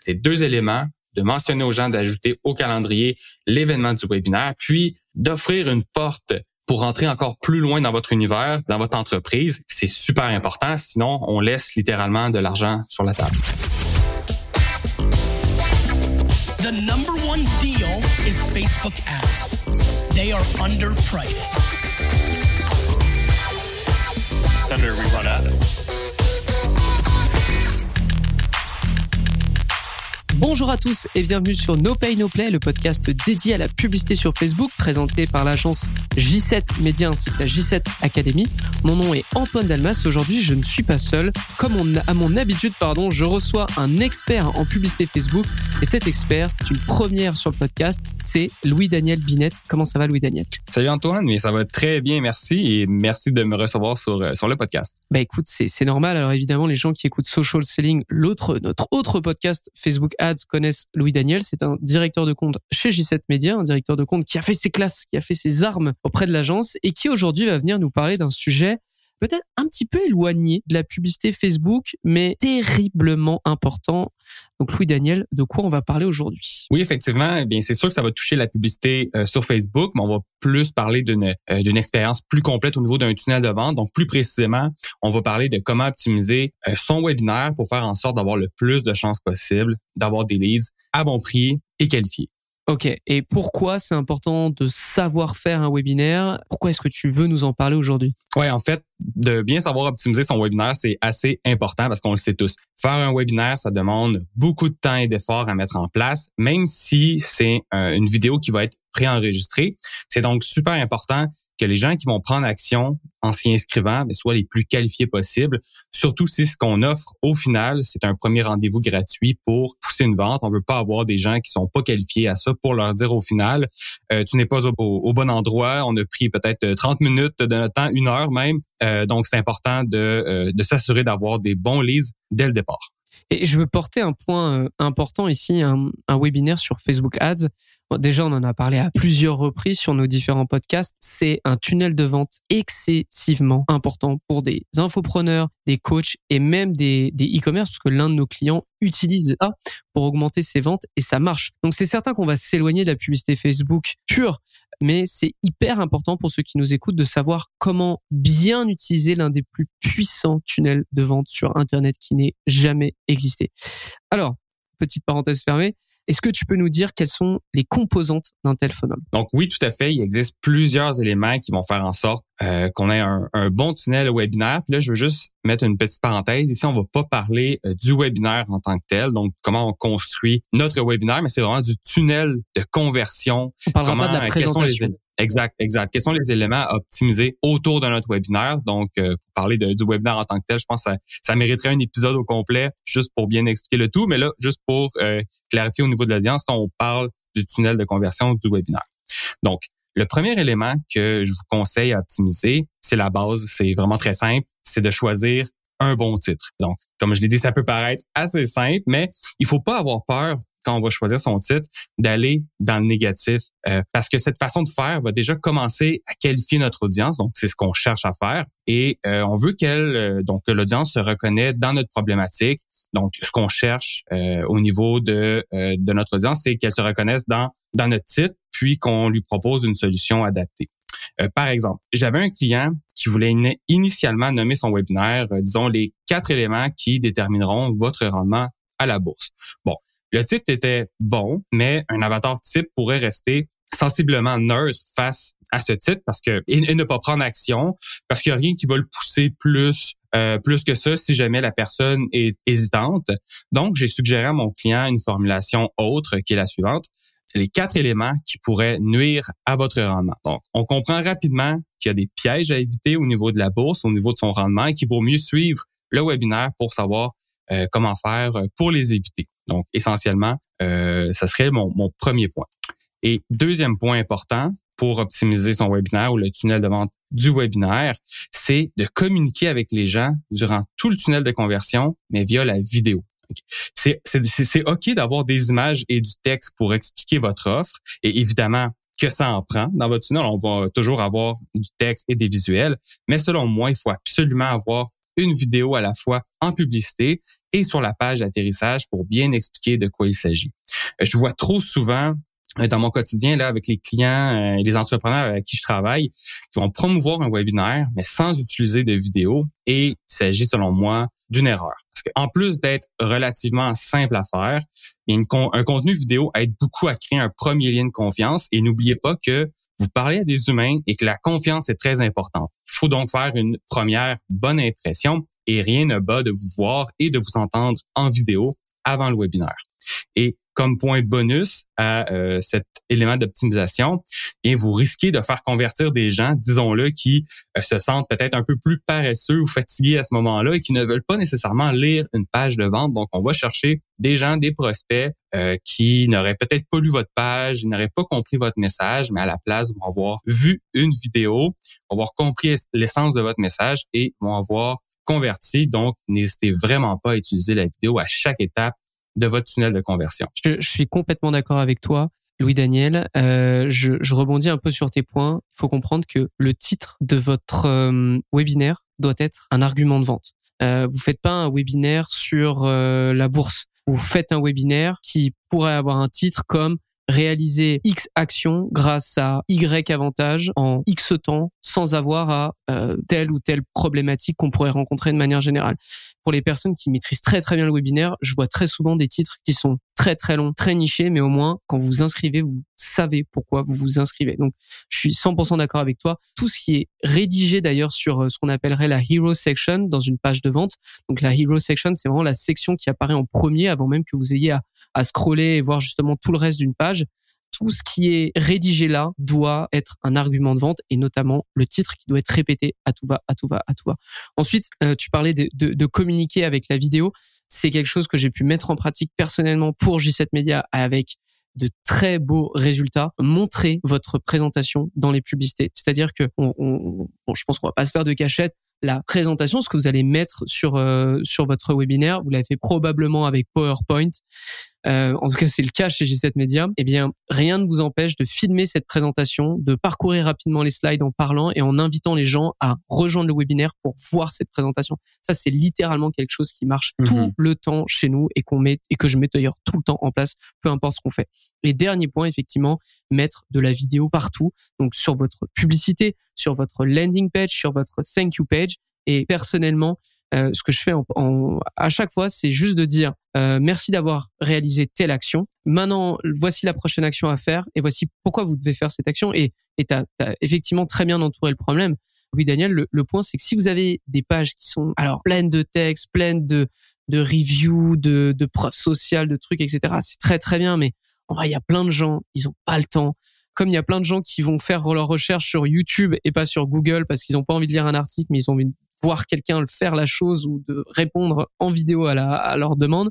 ces deux éléments, de mentionner aux gens d'ajouter au calendrier l'événement du webinaire, puis d'offrir une porte pour rentrer encore plus loin dans votre univers, dans votre entreprise. C'est super important, sinon on laisse littéralement de l'argent sur la table. The number one deal is Facebook ads. They are underpriced. Senator, we run ads. Bonjour à tous et bienvenue sur No Pay No Play, le podcast dédié à la publicité sur Facebook, présenté par l'agence J7 Média ainsi que la J7 Academy. Mon nom est Antoine Dalmas. Aujourd'hui, je ne suis pas seul. Comme on, à mon habitude, pardon, je reçois un expert en publicité Facebook. Et cet expert, c'est une première sur le podcast, c'est Louis-Daniel Binette. Comment ça va, Louis-Daniel? Salut Antoine, mais ça va très bien, merci. Et merci de me recevoir sur, euh, sur le podcast. Bah écoute, c'est normal. Alors évidemment, les gens qui écoutent Social Selling, l'autre, notre autre podcast Facebook Ads, connaissent Louis Daniel. C'est un directeur de compte chez J7 Media, un directeur de compte qui a fait ses classes, qui a fait ses armes auprès de l'agence et qui aujourd'hui va venir nous parler d'un sujet peut-être un petit peu éloigné de la publicité Facebook, mais terriblement important. Donc Louis Daniel, de quoi on va parler aujourd'hui? Oui, effectivement, eh bien c'est sûr que ça va toucher la publicité euh, sur Facebook, mais on va plus parler d'une euh, d'une expérience plus complète au niveau d'un tunnel de vente. Donc plus précisément, on va parler de comment optimiser euh, son webinaire pour faire en sorte d'avoir le plus de chances possible d'avoir des leads à bon prix et qualifiés. Ok. Et pourquoi c'est important de savoir faire un webinaire? Pourquoi est-ce que tu veux nous en parler aujourd'hui? Ouais, en fait, de bien savoir optimiser son webinaire, c'est assez important parce qu'on le sait tous. Faire un webinaire, ça demande beaucoup de temps et d'efforts à mettre en place, même si c'est euh, une vidéo qui va être préenregistrée. C'est donc super important que les gens qui vont prendre action en s'y inscrivant soient les plus qualifiés possibles, surtout si ce qu'on offre au final, c'est un premier rendez-vous gratuit pour pousser une vente. On veut pas avoir des gens qui sont pas qualifiés à ça pour leur dire au final, euh, tu n'es pas au, bon endroit, on a pris peut-être 30 minutes de notre temps, une heure même. Euh, donc, c'est important de, euh, s'assurer d'avoir des bons leads dès le départ. Et je veux porter un point important ici, un webinaire sur Facebook Ads déjà, on en a parlé à plusieurs reprises sur nos différents podcasts. C'est un tunnel de vente excessivement important pour des infopreneurs, des coachs et même des e-commerce, parce que l'un de nos clients utilise ça pour augmenter ses ventes et ça marche. Donc c'est certain qu'on va s'éloigner de la publicité Facebook pure, mais c'est hyper important pour ceux qui nous écoutent de savoir comment bien utiliser l'un des plus puissants tunnels de vente sur Internet qui n'ait jamais existé. Alors, petite parenthèse fermée, est-ce que tu peux nous dire quelles sont les composantes d'un tel funnel? Donc oui, tout à fait. Il existe plusieurs éléments qui vont faire en sorte euh, qu'on ait un, bon tunnel webinaire. Puis là, je veux juste mettre une petite parenthèse. Ici, on va pas parler euh, du webinaire en tant que tel, donc comment on construit notre webinaire, mais c'est vraiment du tunnel de conversion. On parlera comment, pas de la présentation. Exact, exact. Quels sont les éléments à optimiser autour de notre webinaire? Donc, euh, pour parler de, du webinaire en tant que tel, je pense que ça, ça, mériterait un épisode au complet juste pour bien expliquer le tout. Mais là, juste pour euh, clarifier au niveau de l'audience, on parle du tunnel de conversion du webinaire. Donc, le premier élément que je vous conseille à optimiser, c'est la base. C'est vraiment très simple. C'est de choisir un bon titre. Donc, comme je l'ai dit, ça peut paraître assez simple, mais il faut pas avoir peur quand on va choisir son titre, d'aller dans le négatif. Euh, parce que cette façon de faire va déjà commencer à qualifier notre audience. Donc, c'est ce qu'on cherche à faire. Et euh, on veut qu'elle, euh, donc que l'audience se reconnaît dans notre problématique. Donc, ce qu'on cherche au niveau de, de notre audience, c'est qu'elle se reconnaisse dans, dans notre titre, puis qu'on lui propose une solution adaptée. par exemple, j'avais un client qui voulait initialement nommer son webinaire, disons, les quatre éléments qui détermineront votre rendement à la bourse. Bon, le titre était bon, mais un avatar type pourrait rester sensiblement neutre face à ce titre parce que et, ne pas prendre action parce qu'il n'y a rien qui va le pousser plus euh, plus que ça si jamais la personne est hésitante. Donc, j'ai suggéré à mon client une formulation autre qui est la suivante. Les quatre éléments qui pourraient nuire à votre rendement. Donc, on comprend rapidement qu'il y a des pièges à éviter au niveau de la bourse, au niveau de son rendement et qu'il vaut mieux suivre le webinaire pour savoir euh, comment faire euh, pour les éviter. Donc, essentiellement, euh, ça serait mon, mon premier point. Et deuxième point important pour optimiser son webinaire ou le tunnel de vente du webinaire, c'est de communiquer avec les gens durant tout le tunnel de conversion, mais via la vidéo. C'est OK d'avoir des images et du texte pour expliquer votre offre. Et évidemment, que ça en prend. Dans votre tunnel, on va toujours avoir du texte et des visuels. Mais selon moi, il faut absolument avoir une vidéo à la fois en publicité et sur la page d'atterrissage pour bien expliquer de quoi il s'agit. Euh, je vois trop souvent euh, dans mon quotidien là avec les clients euh, et les entrepreneurs avec qui je travaille qui vont promouvoir un webinaire mais sans utiliser de vidéo et il s'agit selon moi d'une erreur qu'en plus d'être relativement simple à faire un contenu vidéo aide beaucoup à créer un premier lien de confiance et n'oubliez pas que vous parlez à des humains et que la confiance est très importante. Il faut donc faire une première bonne impression et rien ne bat de vous voir et de vous entendre en vidéo avant le webinaire. Comme point bonus à euh, cet élément d'optimisation, et vous risquez de faire convertir des gens, disons-le, qui euh, se sentent peut-être un peu plus paresseux ou fatigués à ce moment-là et qui ne veulent pas nécessairement lire une page de vente. Donc, on va chercher des gens, des prospects euh, qui n'auraient peut-être pas lu votre page, n'auraient pas compris votre message, mais à la place vont avoir vu une vidéo, vont avoir compris l'essence de votre message et vont avoir converti. Donc, n'hésitez vraiment pas à utiliser la vidéo à chaque étape de votre tunnel de conversion. Je, suis complètement d'accord avec toi. Louis Daniel, euh, je, je, rebondis un peu sur tes points. Il faut comprendre que le titre de votre euh, webinaire doit être un argument de vente. Euh, vous faites pas un webinaire sur euh, la bourse. Vous faites un webinaire qui pourrait avoir un titre comme réaliser X actions grâce à Y avantages en X temps sans avoir à euh, telle ou telle problématique qu'on pourrait rencontrer de manière générale. Pour les personnes qui maîtrisent très très bien le webinaire, je vois très souvent des titres qui sont très très longs, très nichés, mais au moins quand vous vous inscrivez, vous savez pourquoi vous vous inscrivez. Donc je suis 100% d'accord avec toi. Tout ce qui est rédigé d'ailleurs sur euh, ce qu'on appellerait la hero section dans une page de vente. Donc la hero section, c'est vraiment la section qui apparaît en premier avant même que vous ayez à à scroller et voir justement tout le reste d'une page. Tout ce qui est rédigé là doit être un argument de vente et notamment le titre qui doit être répété à tout va, à tout va, à tout va. Ensuite, euh, tu parlais de, de, de communiquer avec la vidéo. C'est quelque chose que j'ai pu mettre en pratique personnellement pour J7 Media avec de très beaux résultats. Montrer votre présentation dans les publicités. C'est-à-dire que on, on, bon, je pense qu'on va pas se faire de cachette la présentation, ce que vous allez mettre sur euh, sur votre webinaire, vous l'avez fait probablement avec PowerPoint. Euh, en tout cas, c'est le cas chez G7 Media. Eh bien, rien ne vous empêche de filmer cette présentation, de parcourir rapidement les slides en parlant et en invitant les gens à rejoindre le webinaire pour voir cette présentation. Ça, c'est littéralement quelque chose qui marche tout mhm. le temps chez nous et qu'on met et que je mets d'ailleurs tout le temps en place, peu importe ce qu'on fait. Et dernier point, effectivement, mettre de la vidéo partout, donc sur votre publicité, sur votre landing page, sur votre thank you page. Et personnellement, euh, ce que je fais en, à chaque fois, c'est juste de dire euh, merci d'avoir réalisé telle action. Maintenant, voici la prochaine action à faire et voici pourquoi vous devez faire cette action. Et tu as, effectivement très bien entouré le problème. Oui, Daniel, le, le point, c'est que si vous avez des pages qui sont alors pleines de textes, pleines de, de reviews, de, de preuves sociales, de trucs, etc., c'est très très bien. Mais en vrai, il y a plein de gens, ils ont pas le temps comme il y a plein de gens qui vont faire leurs recherches sur YouTube et pas sur Google parce qu'ils n'ont pas envie de lire un article, mais ils ont voir quelqu'un faire la chose ou de répondre en vidéo à, la, à leur demande,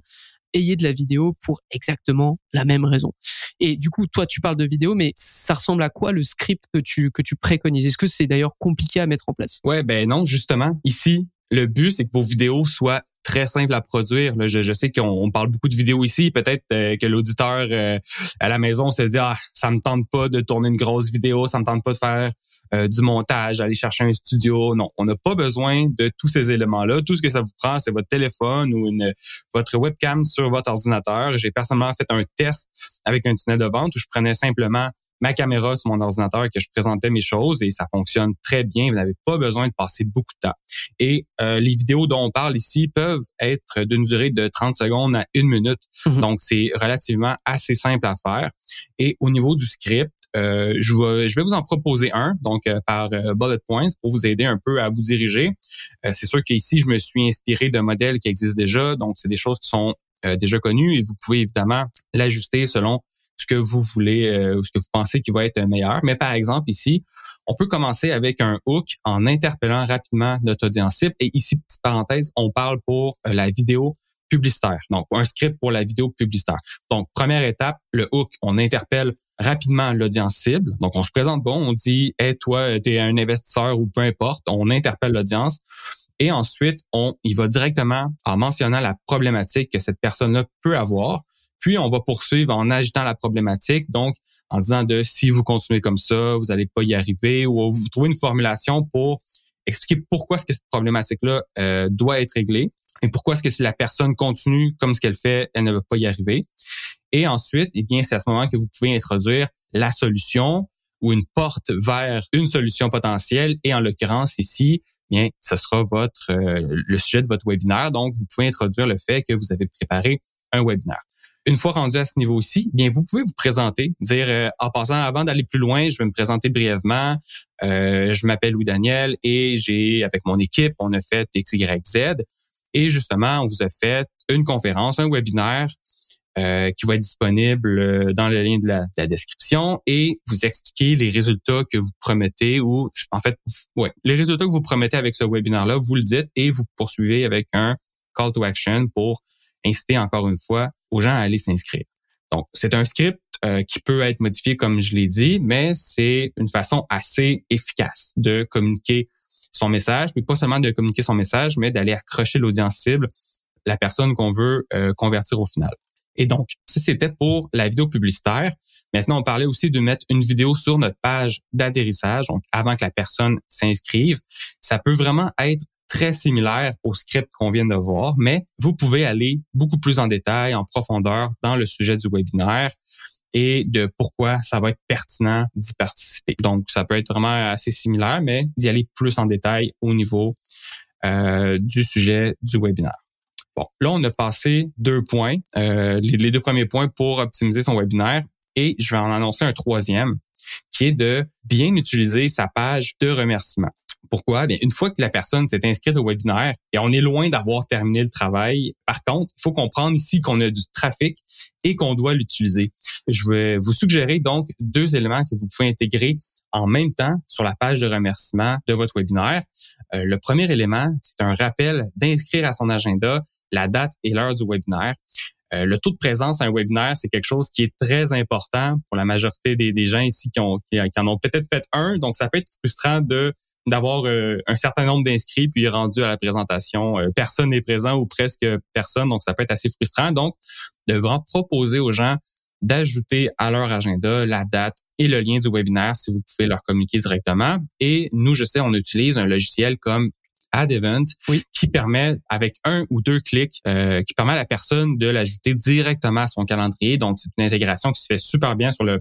ayez de la vidéo pour exactement la même raison. Et du coup, toi, tu parles de vidéo, mais ça ressemble à quoi le script que tu que tu préconises? Est-ce que c'est d'ailleurs compliqué à mettre en place? Ouais, ben non, justement. Ici, le but, c'est que vos vidéos soient très simples à produire. je, sais qu'on parle beaucoup de vidéos ici. Peut-être euh, que l'auditeur euh, à la maison se dit ah ça me tente pas de tourner une grosse vidéo, ça me tente pas de faire euh, du montage, aller chercher un studio. Non, on n'a pas besoin de tous ces éléments-là. Tout ce que ça vous prend, c'est votre téléphone ou votre webcam sur votre ordinateur. J'ai personnellement fait un test avec un tunnel de vente où je prenais simplement ma caméra sur mon ordinateur que je présentais mes choses et ça fonctionne très bien. Vous n'avez pas besoin de passer beaucoup de temps. Et euh, les vidéos dont on parle ici peuvent être d'une durée de 30 secondes à une minute. Mhm. Donc, c'est relativement assez simple à faire. Et au niveau du script, euh, je, vais, je vais vous en proposer un, donc euh, par bullet points, pour vous aider un peu à vous diriger. c'est sûr qu'ici, je me suis inspiré de modèles qui existent déjà, donc c'est des choses qui sont déjà connues et vous pouvez évidemment l'ajuster selon ce que vous voulez euh, ou ce que vous pensez qui va être meilleur. Mais par exemple, ici, on peut commencer avec un hook en interpellant rapidement notre audience cible. Et ici, petite parenthèse, on parle pour euh, la vidéo publicitaire. Donc, un script pour la vidéo publicitaire. Donc, première étape, le hook, on interpelle rapidement l'audience cible. Donc, on se présente bon, on dit, hey, toi, tu es un investisseur ou peu importe, on interpelle l'audience. Et ensuite, on il va directement en mentionnant la problématique que cette personne-là peut avoir. Puis, on va poursuivre en agitant la problématique, donc en disant de si vous continuez comme ça, vous n'allez pas y arriver, ou vous trouvez une formulation pour expliquer pourquoi est-ce que cette problématique-là euh, doit être réglée et pourquoi est-ce que si la personne continue comme ce qu'elle fait, elle ne veut pas y arriver. Et ensuite, eh bien, c'est à ce moment que vous pouvez introduire la solution ou une porte vers une solution potentielle. Et en l'occurrence ici, bien, ce sera votre euh, le sujet de votre webinaire. Donc, vous pouvez introduire le fait que vous avez préparé un webinaire. Une fois rendu à ce niveau-ci, bien, vous pouvez vous présenter, dire euh, en passant, avant d'aller plus loin, je vais me présenter brièvement. Euh, je m'appelle Louis Daniel et j'ai, avec mon équipe, on a fait XYZ. Et justement, on vous a fait une conférence, un webinaire euh, qui va être disponible euh, dans le lien de la, description et vous expliquer les résultats que vous promettez ou en fait, ouais, les résultats que vous promettez avec ce webinaire-là, vous le dites et vous poursuivez avec un call to action pour inciter encore une fois aux gens à aller s'inscrire. Donc, c'est un script euh, qui peut être modifié comme je l'ai dit, mais c'est une façon assez efficace de communiquer son message, puis pas seulement de communiquer son message, mais d'aller accrocher l'audience cible, la personne qu'on veut convertir au final. Et donc, ça, c'était pour la vidéo publicitaire. Maintenant, on parlait aussi de mettre une vidéo sur notre page d'atterrissage, donc avant que la personne s'inscrive. Ça peut vraiment être très similaire au script qu'on vient de voir, mais vous pouvez aller beaucoup plus en détail, en profondeur dans le sujet du webinaire et de pourquoi ça va être pertinent d'y participer. Donc, ça peut être vraiment assez similaire, mais d'y aller plus en détail au niveau euh, du sujet du webinaire. Bon, là, on a passé deux points, euh, les, deux premiers points pour optimiser son webinaire et je vais en annoncer un troisième qui est de bien utiliser sa page de remerciement. Pourquoi? Bien, une fois que la personne s'est inscrite au webinaire et on est loin d'avoir terminé le travail, par contre, il faut comprendre ici qu'on a du trafic et qu'on doit l'utiliser. Je vais vous suggérer donc deux éléments que vous pouvez intégrer en même temps sur la page de remerciement de votre webinaire. Euh, le premier élément, c'est un rappel d'inscrire à son agenda la date et l'heure du webinaire. Euh, le taux de présence à un webinaire, c'est quelque chose qui est très important pour la majorité des, gens ici qui, qui, en ont peut-être fait un. Donc, ça peut être frustrant de d'avoir euh, un certain nombre d'inscrits puis rendu à la présentation, personne n'est présent ou presque personne. Donc, ça peut être assez frustrant. Donc, de vraiment proposer aux gens d'ajouter à leur agenda la date et le lien du webinaire si vous pouvez leur communiquer directement. Et nous, je sais, on utilise un logiciel comme AdEvent oui. qui permet avec un ou deux clics euh, qui permet à la personne de l'ajouter directement à son calendrier. Donc c'est une intégration qui se fait super bien sur le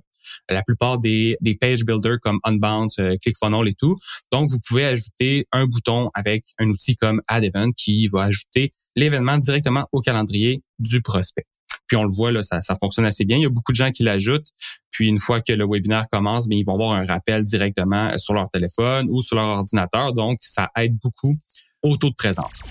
la plupart des, des page builders comme Unbound, euh, ClickFunnels et tout. Donc vous pouvez ajouter un bouton avec un outil comme AdEvent qui va ajouter l'événement directement au calendrier du prospect. Puis on le voit, là, ça, ça fonctionne assez bien. Il y a beaucoup de gens qui l'ajoutent. Puis une fois que le webinaire commence, bien, ils vont avoir un rappel directement sur leur téléphone ou sur leur ordinateur. Donc, ça aide beaucoup au taux de présence.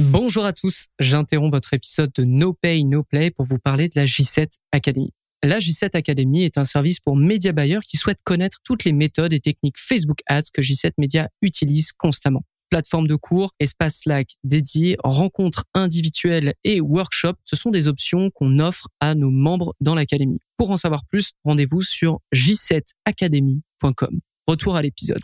Bonjour à tous, j'interromps votre épisode de No Pay, No Play pour vous parler de la J7 Academy. La J7 Academy est un service pour média buyers qui souhaitent connaître toutes les méthodes et techniques Facebook Ads que J7 Media utilise constamment plateforme de cours, espace Slack dédié, rencontres individuelles et workshops, ce sont des options qu'on offre à nos membres dans l'académie. Pour en savoir plus, rendez-vous sur j7academy.com. Retour à l'épisode.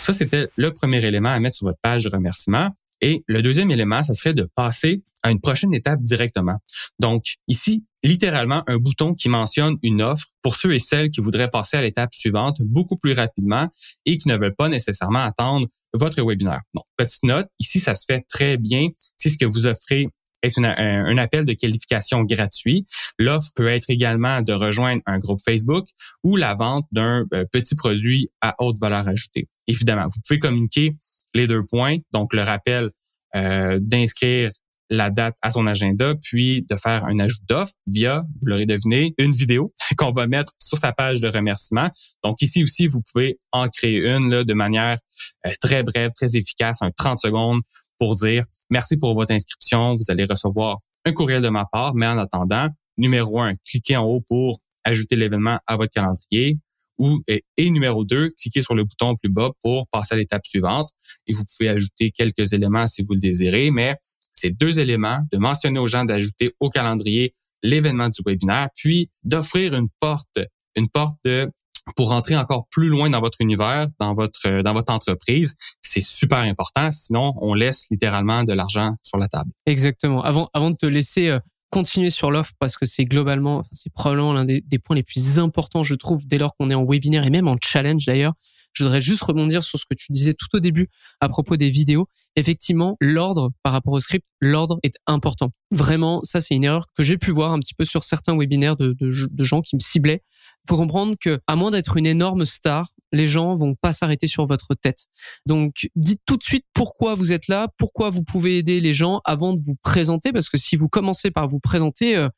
Ça, c'était le premier élément à mettre sur votre page de remerciement. Et le deuxième élément, ça serait de passer à une prochaine étape directement. Donc ici, littéralement un bouton qui mentionne une offre pour ceux et celles qui voudraient passer à l'étape suivante beaucoup plus rapidement et qui ne veulent pas nécessairement attendre votre webinaire. Donc, petite note, ici, ça se fait très bien si ce que vous offrez est un, appel de qualification gratuit. L'offre peut être également de rejoindre un groupe Facebook ou la vente d'un euh, petit produit à haute valeur ajoutée. Évidemment, vous pouvez communiquer les deux points, donc le rappel euh, d'inscrire la date à son agenda, puis de faire un ajout d'offre via, vous l'aurez deviné, une vidéo qu'on va mettre sur sa page de remerciement. Donc ici aussi, vous pouvez en créer une de manière euh, très brève, très efficace, un 30 secondes pour dire merci pour votre inscription, vous allez recevoir un courriel de ma part, mais en attendant, numéro un, cliquez en haut pour ajouter l'événement à votre calendrier ou et, numéro 2, cliquez sur le bouton plus bas pour passer à l'étape suivante et vous pouvez ajouter quelques éléments si vous le désirez, mais ces deux éléments, de mentionner aux gens d'ajouter au calendrier l'événement du webinaire, puis d'offrir une porte, une porte de pour rentrer encore plus loin dans votre univers, dans votre dans votre entreprise, c'est super important. Sinon, on laisse littéralement de l'argent sur la table. Exactement. Avant avant de te laisser euh, continuer sur l'offre parce que c'est globalement, c'est probablement l'un des, des, points les plus importants, je trouve, dès lors qu'on est en webinaire et même en challenge d'ailleurs, je voudrais juste rebondir sur ce que tu disais tout au début à propos des vidéos. Effectivement, l'ordre par rapport au script, l'ordre est important. Vraiment, ça c'est une erreur que j'ai pu voir un petit peu sur certains webinaires de, gens qui me ciblaient. Faut comprendre que, à moins d'être une énorme star, les gens vont pas s'arrêter sur votre tête. Donc, dites tout de suite pourquoi vous êtes là, pourquoi vous pouvez aider les gens avant de vous présenter, parce que si vous commencez par vous présenter, euh,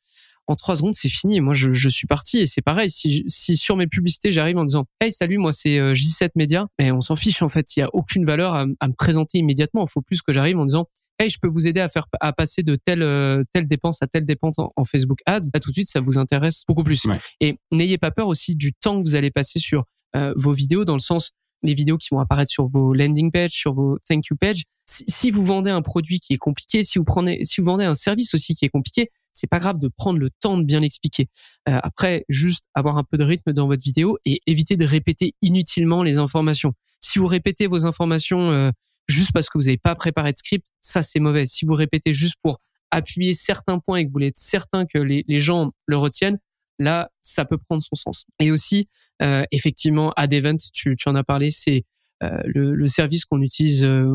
en trois secondes, c'est fini. Moi, je, je, suis parti et c'est pareil. Si, si sur mes publicités, j'arrive en disant Hey, salut, moi c'est euh, J7 Media, mais on s'en fiche en fait. Il y a aucune valeur à, à me présenter immédiatement. Il faut plus que j'arrive en disant Hey, je peux vous aider à faire à passer de telle euh, telle dépense à telle dépense en, Facebook Ads. Là, tout de suite, ça vous intéresse beaucoup plus. Et n'ayez pas peur aussi du temps que vous allez passer sur euh, vos vidéos, dans le sens les vidéos qui vont apparaître sur vos landing pages, sur vos thank you pages. Si, vous vendez un produit qui est compliqué, si vous prenez, si vous vendez un service aussi qui est compliqué, c'est pas grave de prendre le temps de bien l'expliquer. Euh, après, juste avoir un peu de rythme dans votre vidéo et éviter de répéter inutilement les informations. Si vous répétez vos informations euh, juste parce que vous n'avez pas préparé de script, ça c'est mauvais. Si vous répétez juste pour appuyer certains points et que vous voulez être certain que les gens le retiennent, là, ça peut prendre son sens. Et aussi, euh, effectivement, Adevent, tu, tu en as parlé, c'est euh, le, le, service qu'on utilise euh,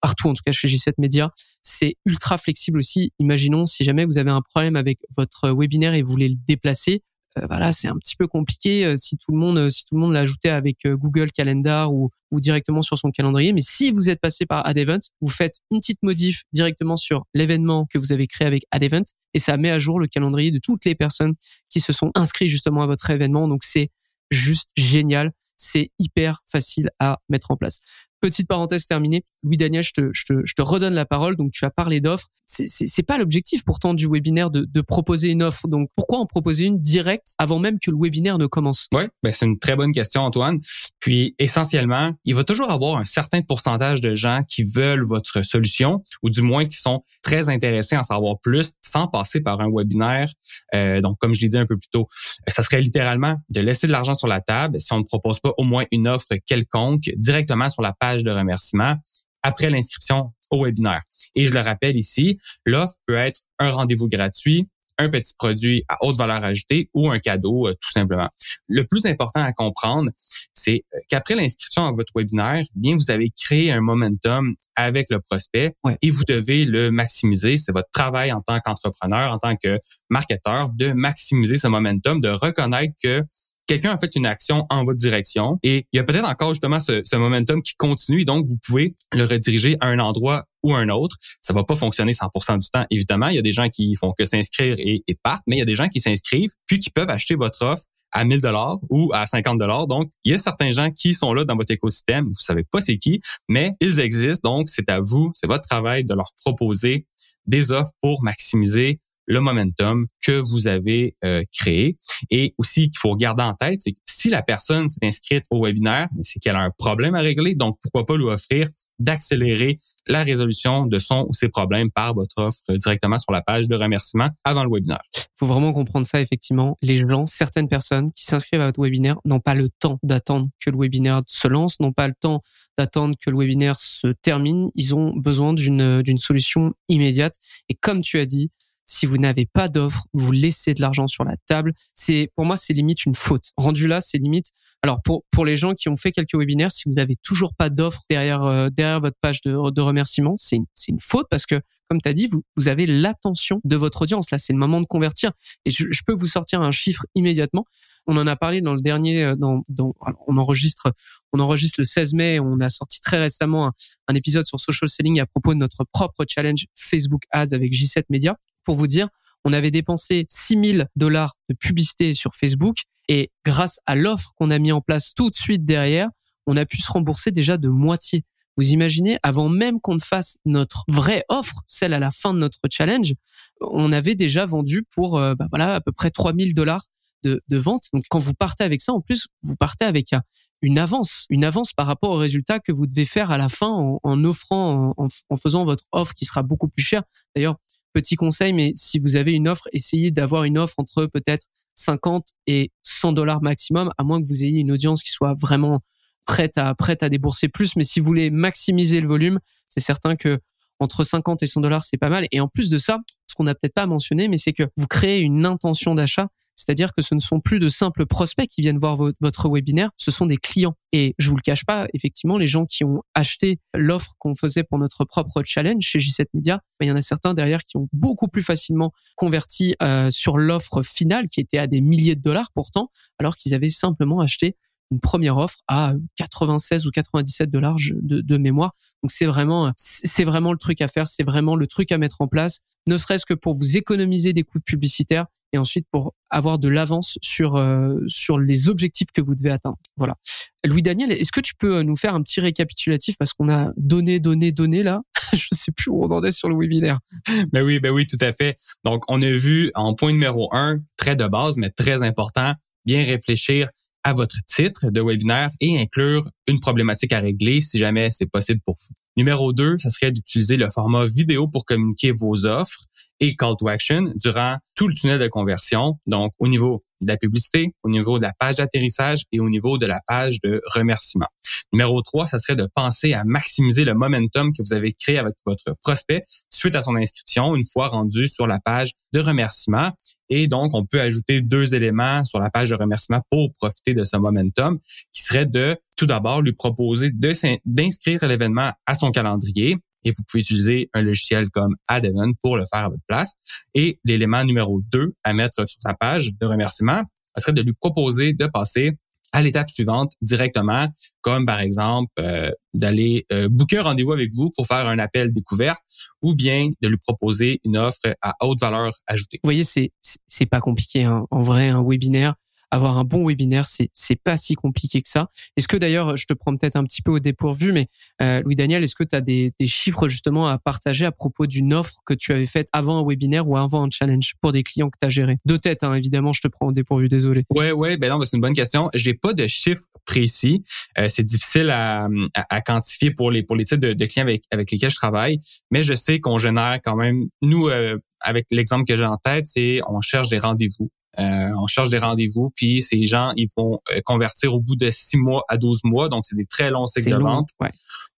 partout, en tout cas chez G7 Media, c'est ultra flexible aussi. Imaginons si jamais vous avez un problème avec votre webinaire et vous voulez le déplacer, euh, voilà, c'est un petit peu compliqué euh, si tout le monde si tout le monde l'ajoutait avec Google Calendar ou, ou directement sur son calendrier. Mais si vous êtes passé par Adevent, vous faites une petite modif directement sur l'événement que vous avez créé avec Adevent et ça met à jour le calendrier de toutes les personnes qui se sont inscrites justement à votre événement. Donc c'est juste génial c'est hyper facile à mettre en place. Petite parenthèse terminée, Louis Daniel, je te, je te, je te redonne la parole. Donc tu as parlé d'offres. C'est, c'est, pas l'objectif pourtant du webinaire de, de proposer une offre. Donc pourquoi en proposer une directe avant même que le webinaire ne commence? Oui, ben c'est une très bonne question, Antoine. Puis essentiellement, il va toujours avoir un certain pourcentage de gens qui veulent votre solution ou du moins qui sont très intéressés à en savoir plus sans passer par un webinaire. Euh, donc comme je l'ai dit un peu plus tôt, ça serait littéralement de laisser de l'argent sur la table si on ne propose pas au moins une offre quelconque directement sur la page de remerciement après l'inscription au webinaire. Et je le rappelle ici, l'offre peut être un rendez-vous gratuit, un petit produit à haute valeur ajoutée ou un cadeau euh, tout simplement. Le plus important à comprendre, c'est euh, qu'après l'inscription à votre webinaire, bien vous avez créé un momentum avec le prospect et vous devez le maximiser. C'est votre travail en tant qu'entrepreneur, en tant que marketeur, de maximiser ce momentum, de reconnaître que quelqu'un a fait une action en votre direction et il y a peut-être encore justement ce, momentum qui continue. Donc, vous pouvez le rediriger à un endroit ou un autre. Ça va pas fonctionner 100% du temps, évidemment. Il y a des gens qui font que s'inscrire et, et partent, mais il y a des gens qui s'inscrivent puis qui peuvent acheter votre offre à 1000 dollars ou à 50 dollars. Donc, il y a certains gens qui sont là dans votre écosystème. Vous savez pas c'est qui, mais ils existent. Donc, c'est à vous, c'est votre travail de leur proposer des offres pour maximiser le momentum que vous avez euh, créé. Et aussi qu'il faut garder en tête, c'est que si la personne s'est inscrite au webinaire, c'est qu'elle a un problème à régler. Donc, pourquoi pas lui offrir d'accélérer la résolution de son ou ses problèmes par votre offre directement sur la page de remerciement avant le webinaire. Il faut vraiment comprendre ça, effectivement. Les gens, certaines personnes qui s'inscrivent à votre webinaire n'ont pas le temps d'attendre que le webinaire se lance, n'ont pas le temps d'attendre que le webinaire se termine. Ils ont besoin d'une, d'une solution immédiate. Et comme tu as dit, si vous n'avez pas d'offre, vous laissez de l'argent sur la table. C'est pour moi c'est limite une faute. Rendu là, c'est limite. Alors pour pour les gens qui ont fait quelques webinaires, si vous n'avez toujours pas d'offre derrière euh, derrière votre page de, de remerciement, c'est c'est une faute parce que comme tu as dit, vous, vous avez l'attention de votre audience. Là, c'est le moment de convertir. Et je, je, peux vous sortir un chiffre immédiatement. On en a parlé dans le dernier, euh, dans, dans on enregistre, on enregistre le 16 mai. On a sorti très récemment un, un épisode sur social selling à propos de notre propre challenge Facebook Ads avec J7 Media pour vous dire, on avait dépensé 6000 dollars de publicité sur Facebook et grâce à l'offre qu'on a mis en place tout de suite derrière, on a pu se rembourser déjà de moitié. Vous imaginez, avant même qu'on ne fasse notre vraie offre, celle à la fin de notre challenge, on avait déjà vendu pour euh, bah voilà à peu près 3000 dollars de, vente. Donc quand vous partez avec ça, en plus, vous partez avec un, une avance, une avance par rapport au résultat que vous devez faire à la fin en, offrant, en, faisant votre offre qui sera beaucoup plus chère. D'ailleurs, petit conseil, mais si vous avez une offre, essayez d'avoir une offre entre peut-être 50 et 100 dollars maximum, à moins que vous ayez une audience qui soit vraiment prête à prête à débourser plus. Mais si vous voulez maximiser le volume, c'est certain que entre 50 et 100 dollars, c'est pas mal. Et en plus de ça, ce qu'on n'a peut-être pas mentionné, mais c'est que vous créez une intention d'achat C'est-à-dire que ce ne sont plus de simples prospects qui viennent voir votre webinaire, ce sont des clients. Et je vous le cache pas, effectivement, les gens qui ont acheté l'offre qu'on faisait pour notre propre challenge chez J7 Media, ben, il y en a certains derrière qui ont beaucoup plus facilement converti euh, sur l'offre finale qui était à des milliers de dollars pourtant, alors qu'ils avaient simplement acheté une première offre à 96 ou 97 dollars de, de, mémoire. Donc c'est vraiment, c'est vraiment le truc à faire, c'est vraiment le truc à mettre en place, ne serait-ce que pour vous économiser des coûts publicitaires et ensuite pour avoir de l'avance sur euh, sur les objectifs que vous devez atteindre. Voilà. Louis Daniel, est-ce que tu peux euh, nous faire un petit récapitulatif parce qu'on a donné donné donné là, je sais plus où on en est sur le webinaire. Ben oui, ben oui, tout à fait. Donc on a vu en point numéro un, très de base mais très important, bien réfléchir à votre titre de webinaire et inclure une problématique à régler si jamais c'est possible pour vous. Numéro 2, ça serait d'utiliser le format vidéo pour communiquer vos offres et call to action durant tout le tunnel de conversion. Donc, au niveau de la publicité, au niveau de la page d'atterrissage et au niveau de la page de remerciement. Numéro 3, ça serait de penser à maximiser le momentum que vous avez créé avec votre prospect suite à son inscription une fois rendu sur la page de remerciement. Et donc, on peut ajouter deux éléments sur la page de remerciement pour profiter de ce momentum, qui serait de tout d'abord lui proposer d'inscrire l'événement à son calendrier et vous pouvez utiliser un logiciel comme Adevent pour le faire à votre place. Et l'élément numéro 2 à mettre sur sa page de remerciement, ce serait de lui proposer de passer à l'étape suivante directement, comme par exemple euh, d'aller euh, booker un rendez-vous avec vous pour faire un appel découverte ou bien de lui proposer une offre à haute valeur ajoutée. Vous voyez, c'est c'est pas compliqué hein. en vrai un webinaire avoir un bon webinaire, c'est c'est pas si compliqué que ça. Est-ce que d'ailleurs, je te prends peut-être un petit peu au dépourvu, mais euh, Louis Daniel, est-ce que tu as des, des chiffres justement à partager à propos d'une offre que tu avais faite avant un webinaire ou avant un challenge pour des clients que tu as gérés? De tête, hein, évidemment, je te prends au dépourvu, désolé. Ouais, ouais, ben non, c'est une bonne question. J'ai pas de chiffres précis. Euh, c'est difficile à, à, quantifier pour les pour les types de, de clients avec avec lesquels je travaille, mais je sais qu'on génère quand même nous. Euh, avec l'exemple que j'ai en tête, c'est on cherche des rendez-vous. Euh, on cherche des rendez-vous, puis ces gens, ils vont euh, convertir au bout de 6 mois à 12 mois. Donc, c'est des très longs cycles de vente. Ouais,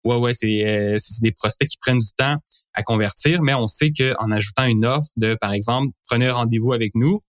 ouais, ouais euh, c'est des prospects qui prennent du temps à convertir, mais on sait qu'en ajoutant une offre de, par exemple, prenez un rendez-vous avec nous,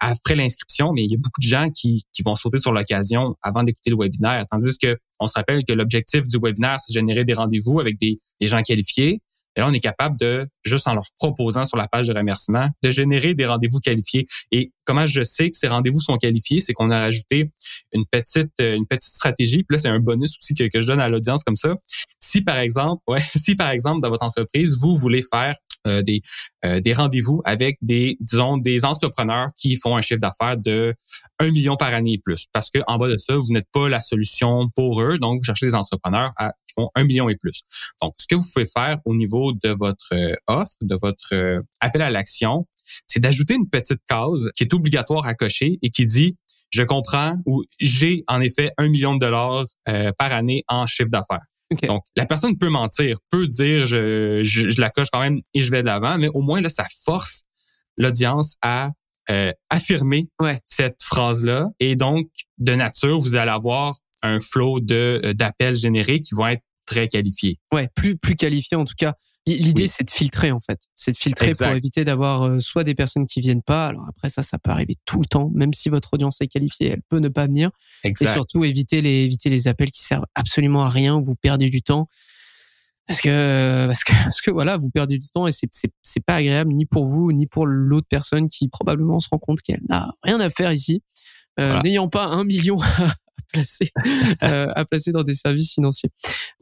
après l'inscription, mais il y a beaucoup de gens qui, qui vont sauter sur l'occasion avant d'écouter le webinaire. Tandis que on se rappelle que l'objectif du webinaire, c'est de générer des rendez-vous avec des, des gens qualifiés. Et là, on est capable de, juste en leur proposant sur la page de remerciement, de générer des rendez-vous qualifiés. Et comment je sais que ces rendez-vous sont qualifiés, c'est qu'on a rajouté une petite, une petite stratégie. Puis là, c'est un bonus aussi que, que je donne à l'audience comme ça. Si par exemple, ouais, si par exemple dans votre entreprise, vous voulez faire euh, des, euh, des rendez-vous avec des, disons, des entrepreneurs qui font un chiffre d'affaires de 1 million par année et plus. Parce que en bas de ça, vous n'êtes pas la solution pour eux. Donc, vous cherchez des entrepreneurs à, qui font 1 million et plus. Donc, ce que vous pouvez faire au niveau de votre euh, offre, de votre appel à l'action, c'est d'ajouter une petite case qui est obligatoire à cocher et qui dit je comprends ou j'ai en effet un million de dollars par année en chiffre d'affaires. Donc, la personne peut mentir, peut dire je, je, la coche quand même et je vais de l'avant, mais au moins là, ça force l'audience à euh, affirmer cette phrase-là. Et donc, de nature, vous allez avoir un flot de euh, d'appels générés qui vont être très qualifié. Ouais, plus plus qualifié en tout cas. L'idée c'est de filtrer en fait, c'est de filtrer pour éviter d'avoir euh, soit des personnes qui viennent pas. Alors après ça, ça peut arriver tout le temps, même si votre audience est qualifiée, elle peut ne pas venir. Exact. Et surtout éviter les éviter les appels qui servent absolument à rien, où vous perdez du temps. Parce que, parce que, parce que voilà, vous perdez du temps et c'est, c'est, c'est pas agréable ni pour vous, ni pour l'autre personne qui probablement se rend compte qu'elle n'a rien à faire ici. Euh, n'ayant pas un million placer, euh, à placer dans des services financiers.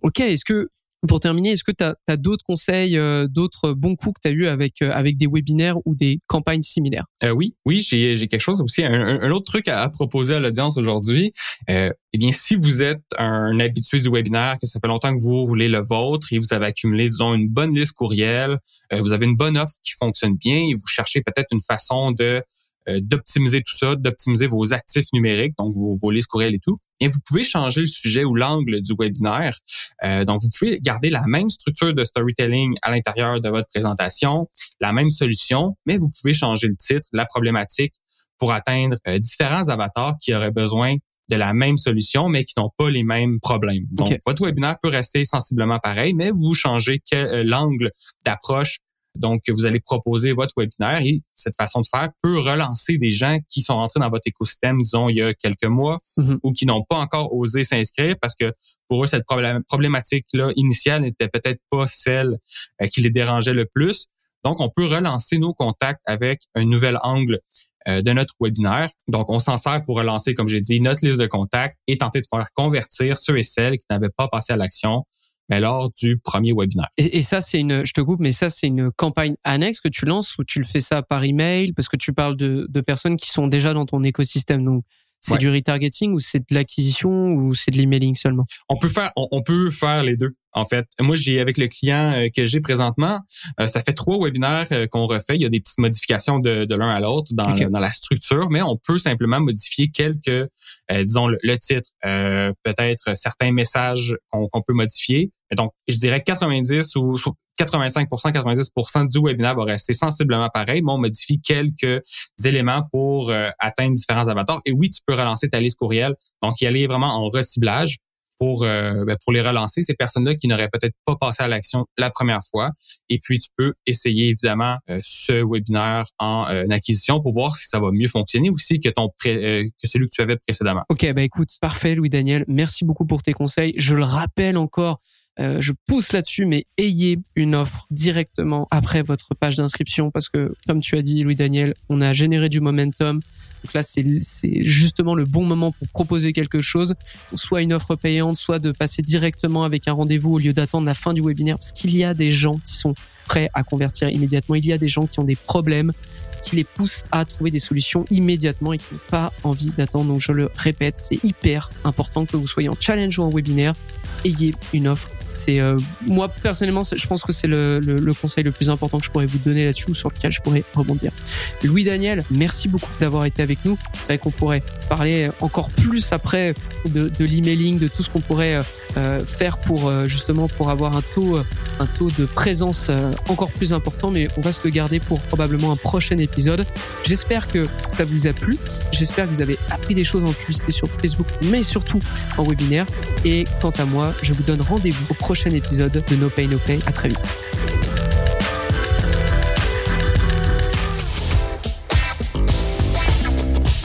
Ok, est-ce que pour terminer, est-ce que tu as, d'autres conseils, euh, d'autres bons coups que tu as eu avec euh, avec des webinaires ou des campagnes similaires? Euh, Oui, oui, j'ai, quelque chose aussi, un, autre truc à, proposer à l'audience aujourd'hui. Euh, eh bien, si vous êtes un habitué du webinaire, que ça fait longtemps que vous roulez le vôtre et vous avez accumulé, disons, une bonne liste courriel, vous avez une bonne offre qui fonctionne bien et vous cherchez peut-être une façon de euh, d'optimiser tout ça, d'optimiser vos actifs numériques, donc vos, vos listes courriels et tout. Et vous pouvez changer le sujet ou l'angle du webinaire. Euh, donc, vous pouvez garder la même structure de storytelling à l'intérieur de votre présentation, la même solution, mais vous pouvez changer le titre, la problématique pour atteindre euh, différents avatars qui auraient besoin de la même solution, mais qui n'ont pas les mêmes problèmes. Donc, votre webinaire peut rester sensiblement pareil, mais vous changez l'angle d'approche Donc, vous allez proposer votre webinaire et cette façon de faire peut relancer des gens qui sont rentrés dans votre écosystème, disons, il y a quelques mois mm-hmm. ou qui n'ont pas encore osé s'inscrire parce que pour eux, cette problématique-là initiale n'était peut-être pas celle euh, qui les dérangeait le plus. Donc, on peut relancer nos contacts avec un nouvel angle euh, de notre webinaire. Donc, on s'en sert pour relancer, comme j'ai dit, notre liste de contacts et tenter de faire convertir ceux et celles qui n'avaient pas passé à l'action mais lors du premier webinaire. Et, ça, c'est une, je te coupe, mais ça, c'est une campagne annexe que tu lances ou tu le fais ça par email? Parce que tu parles de, de personnes qui sont déjà dans ton écosystème. Donc, c'est du retargeting ou c'est de l'acquisition ou c'est de l'emailing seulement? On peut faire on, peut faire les deux en fait. Moi j'ai avec le client euh, que j'ai présentement, euh, ça fait trois webinaires euh, qu'on refait, il y a des petites modifications de, de l'un à l'autre dans, dans la structure, mais on peut simplement modifier quelques disons le, titre, peut-être certains messages qu'on peut modifier. Et donc je dirais 90 ou 85% 90% du webinaire va rester sensiblement pareil, mais on modifie quelques éléments pour euh, atteindre différents avatars. Et oui, tu peux relancer ta liste courriel. Donc, y aller vraiment en reciblage pour euh, ben, pour les relancer ces personnes-là qui n'auraient peut-être pas passé à l'action la première fois et puis tu peux essayer évidemment euh, ce webinaire en acquisition pour voir si ça va mieux fonctionner aussi que ton que celui que tu avais précédemment. OK, ben écoute, parfait Louis Daniel, merci beaucoup pour tes conseils. Je le rappelle encore euh, je pousse là-dessus, mais ayez une offre directement après votre page d'inscription parce que, comme tu as dit, Louis Daniel, on a généré du momentum. Donc là, c'est justement le bon moment pour proposer quelque chose, soit une offre payante, soit de passer directement avec un rendez-vous au lieu d'attendre la fin du webinaire, parce qu'il y a des gens qui sont prêts à convertir immédiatement. Il y a des gens qui ont des problèmes qui les poussent à trouver des solutions immédiatement et qui n'ont pas envie d'attendre. Donc je le répète, c'est hyper important que vous soyez en challenge ou en webinaire, ayez une offre c'est euh, moi personnellement, je pense que c'est le, conseil le plus important que je pourrais vous donner là-dessus ou sur lequel je pourrais rebondir. Louis Daniel, merci beaucoup d'avoir été avec nous. C'est vrai qu'on pourrait parler encore plus après de, de l'emailing, de tout ce qu'on pourrait euh, faire pour euh, justement pour avoir un taux un taux de présence encore plus important, mais on va se le garder pour probablement un prochain épisode. J'espère que ça vous a plu. J'espère que vous avez appris des choses en publicité sur Facebook, mais surtout en webinaire. Et quant à moi, je vous donne rendez-vous au prochain épisode de No Pay No Play. À très vite.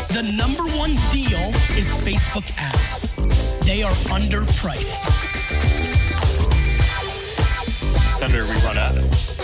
The number one deal is Facebook ads. They are underpriced. Senator.